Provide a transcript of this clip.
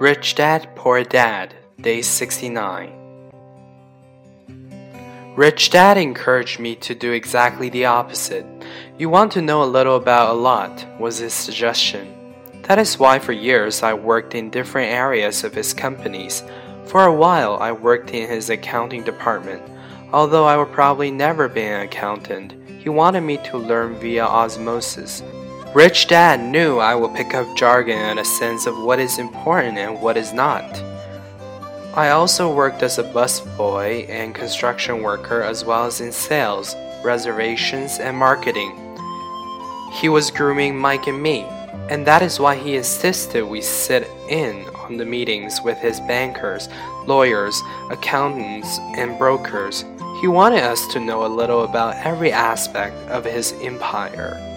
Rich Dad, Poor Dad, Day 69. Rich Dad encouraged me to do exactly the opposite. You want to know a little about a lot, was his suggestion. That is why for years I worked in different areas of his companies. For a while I worked in his accounting department. Although I would probably never be an accountant, he wanted me to learn via osmosis. Rich Dad knew I would pick up jargon and a sense of what is important and what is not. I also worked as a busboy and construction worker as well as in sales, reservations, and marketing. He was grooming Mike and me, and that is why he insisted we sit in on the meetings with his bankers, lawyers, accountants, and brokers. He wanted us to know a little about every aspect of his empire.